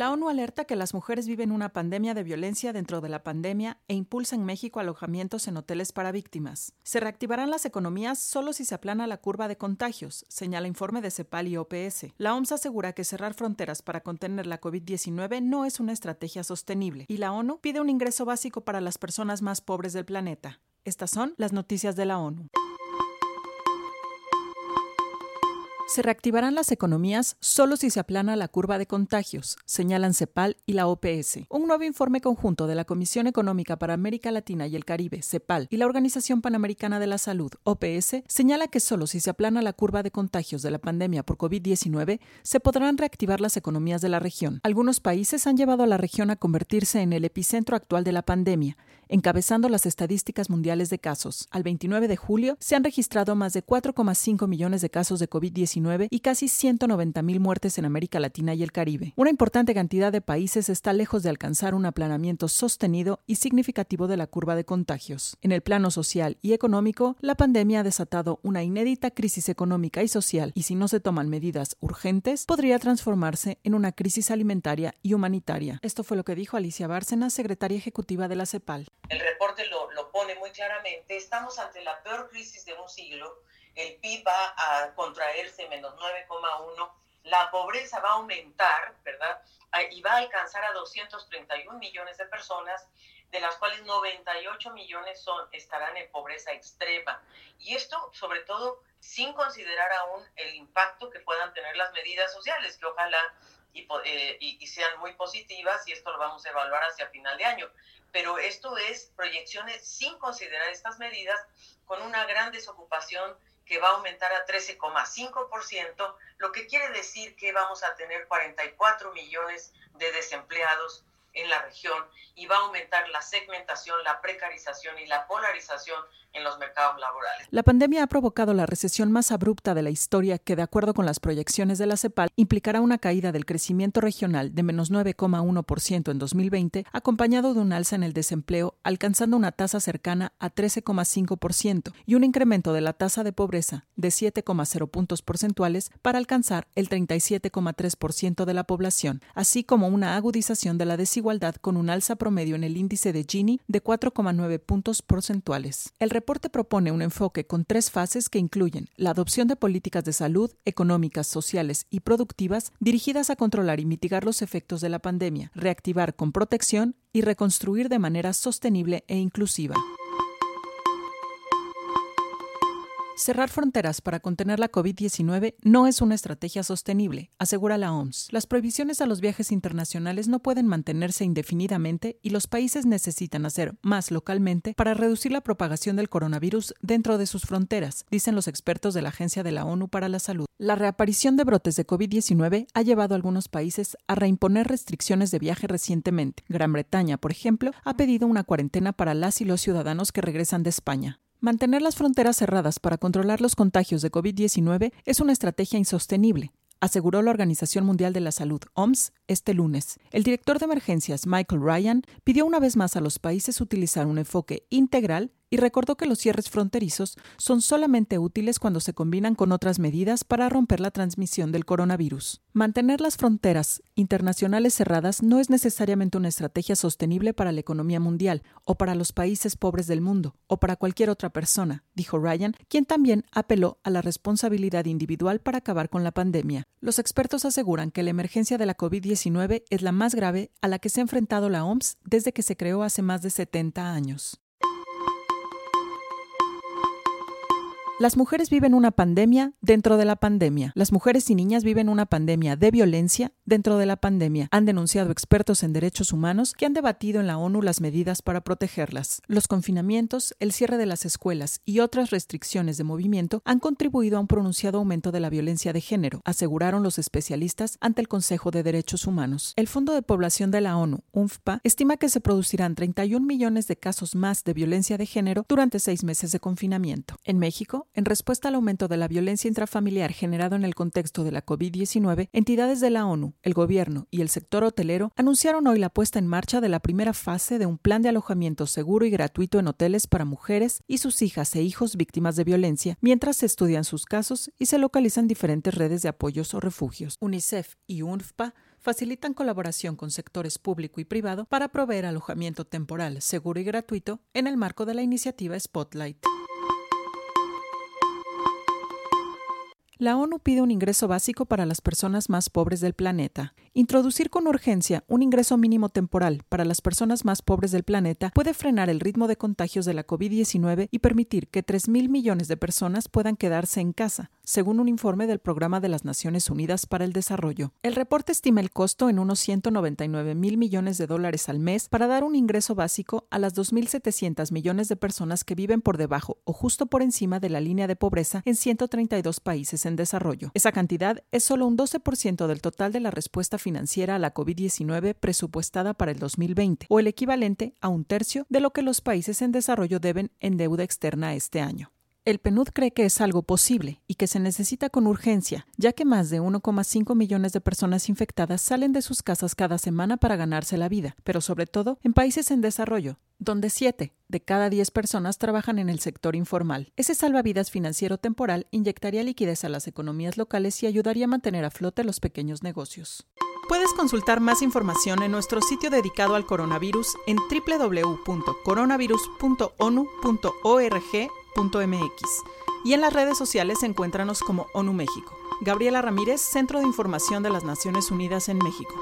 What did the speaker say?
La ONU alerta que las mujeres viven una pandemia de violencia dentro de la pandemia e impulsa en México alojamientos en hoteles para víctimas. Se reactivarán las economías solo si se aplana la curva de contagios, señala informe de CEPAL y OPS. La OMS asegura que cerrar fronteras para contener la COVID-19 no es una estrategia sostenible y la ONU pide un ingreso básico para las personas más pobres del planeta. Estas son las noticias de la ONU. Se reactivarán las economías solo si se aplana la curva de contagios, señalan CEPAL y la OPS. Un nuevo informe conjunto de la Comisión Económica para América Latina y el Caribe, CEPAL, y la Organización Panamericana de la Salud, OPS, señala que solo si se aplana la curva de contagios de la pandemia por COVID-19 se podrán reactivar las economías de la región. Algunos países han llevado a la región a convertirse en el epicentro actual de la pandemia, encabezando las estadísticas mundiales de casos. Al 29 de julio se han registrado más de 4,5 millones de casos de COVID-19 y casi 190.000 muertes en América Latina y el Caribe. Una importante cantidad de países está lejos de alcanzar un aplanamiento sostenido y significativo de la curva de contagios. En el plano social y económico, la pandemia ha desatado una inédita crisis económica y social y si no se toman medidas urgentes, podría transformarse en una crisis alimentaria y humanitaria. Esto fue lo que dijo Alicia Bárcena, secretaria ejecutiva de la CEPAL. El reporte lo, lo pone muy claramente. Estamos ante la peor crisis de un siglo el PIB va a contraerse menos 9,1, la pobreza va a aumentar, ¿verdad? Y va a alcanzar a 231 millones de personas, de las cuales 98 millones son, estarán en pobreza extrema. Y esto, sobre todo, sin considerar aún el impacto que puedan tener las medidas sociales, que ojalá y, eh, y, sean muy positivas, y esto lo vamos a evaluar hacia final de año. Pero esto es proyecciones sin considerar estas medidas, con una gran desocupación que va a aumentar a 13,5%, lo que quiere decir que vamos a tener 44 millones de desempleados en la región y va a aumentar la segmentación, la precarización y la polarización en los mercados laborales. La pandemia ha provocado la recesión más abrupta de la historia que, de acuerdo con las proyecciones de la CEPAL, implicará una caída del crecimiento regional de menos 9,1% en 2020, acompañado de un alza en el desempleo, alcanzando una tasa cercana a 13,5% y un incremento de la tasa de pobreza de 7,0 puntos porcentuales para alcanzar el 37,3% de la población, así como una agudización de la desigualdad con un alza promedio en el índice de Gini de 4,9 puntos porcentuales. El reporte propone un enfoque con tres fases que incluyen la adopción de políticas de salud, económicas, sociales y productivas dirigidas a controlar y mitigar los efectos de la pandemia, reactivar con protección y reconstruir de manera sostenible e inclusiva. Cerrar fronteras para contener la COVID-19 no es una estrategia sostenible, asegura la OMS. Las prohibiciones a los viajes internacionales no pueden mantenerse indefinidamente y los países necesitan hacer más localmente para reducir la propagación del coronavirus dentro de sus fronteras, dicen los expertos de la Agencia de la ONU para la Salud. La reaparición de brotes de COVID-19 ha llevado a algunos países a reimponer restricciones de viaje recientemente. Gran Bretaña, por ejemplo, ha pedido una cuarentena para las y los ciudadanos que regresan de España. Mantener las fronteras cerradas para controlar los contagios de COVID-19 es una estrategia insostenible, aseguró la Organización Mundial de la Salud, OMS, este lunes. El director de emergencias, Michael Ryan, pidió una vez más a los países utilizar un enfoque integral y recordó que los cierres fronterizos son solamente útiles cuando se combinan con otras medidas para romper la transmisión del coronavirus. Mantener las fronteras internacionales cerradas no es necesariamente una estrategia sostenible para la economía mundial o para los países pobres del mundo o para cualquier otra persona, dijo Ryan, quien también apeló a la responsabilidad individual para acabar con la pandemia. Los expertos aseguran que la emergencia de la COVID-19 es la más grave a la que se ha enfrentado la OMS desde que se creó hace más de 70 años. Las mujeres viven una pandemia dentro de la pandemia. Las mujeres y niñas viven una pandemia de violencia dentro de la pandemia, han denunciado expertos en derechos humanos que han debatido en la ONU las medidas para protegerlas. Los confinamientos, el cierre de las escuelas y otras restricciones de movimiento han contribuido a un pronunciado aumento de la violencia de género, aseguraron los especialistas ante el Consejo de Derechos Humanos. El Fondo de Población de la ONU, UNFPA, estima que se producirán 31 millones de casos más de violencia de género durante seis meses de confinamiento. En México, en respuesta al aumento de la violencia intrafamiliar generado en el contexto de la COVID-19, entidades de la ONU, el gobierno y el sector hotelero anunciaron hoy la puesta en marcha de la primera fase de un plan de alojamiento seguro y gratuito en hoteles para mujeres y sus hijas e hijos víctimas de violencia, mientras se estudian sus casos y se localizan diferentes redes de apoyos o refugios. UNICEF y UNFPA facilitan colaboración con sectores público y privado para proveer alojamiento temporal, seguro y gratuito en el marco de la iniciativa Spotlight. La ONU pide un ingreso básico para las personas más pobres del planeta. Introducir con urgencia un ingreso mínimo temporal para las personas más pobres del planeta puede frenar el ritmo de contagios de la COVID-19 y permitir que 3.000 millones de personas puedan quedarse en casa, según un informe del Programa de las Naciones Unidas para el Desarrollo. El reporte estima el costo en unos 199 mil millones de dólares al mes para dar un ingreso básico a las 2.700 millones de personas que viven por debajo o justo por encima de la línea de pobreza en 132 países en desarrollo. Esa cantidad es solo un 12% del total de la respuesta financiera a la COVID-19 presupuestada para el 2020, o el equivalente a un tercio de lo que los países en desarrollo deben en deuda externa este año. El PNUD cree que es algo posible y que se necesita con urgencia, ya que más de 1,5 millones de personas infectadas salen de sus casas cada semana para ganarse la vida, pero sobre todo en países en desarrollo, donde 7 de cada 10 personas trabajan en el sector informal. Ese salvavidas financiero temporal inyectaría liquidez a las economías locales y ayudaría a mantener a flote los pequeños negocios. Puedes consultar más información en nuestro sitio dedicado al coronavirus en www.coronavirus.onu.org y en las redes sociales encuéntranos como ONU México. Gabriela Ramírez, Centro de Información de las Naciones Unidas en México.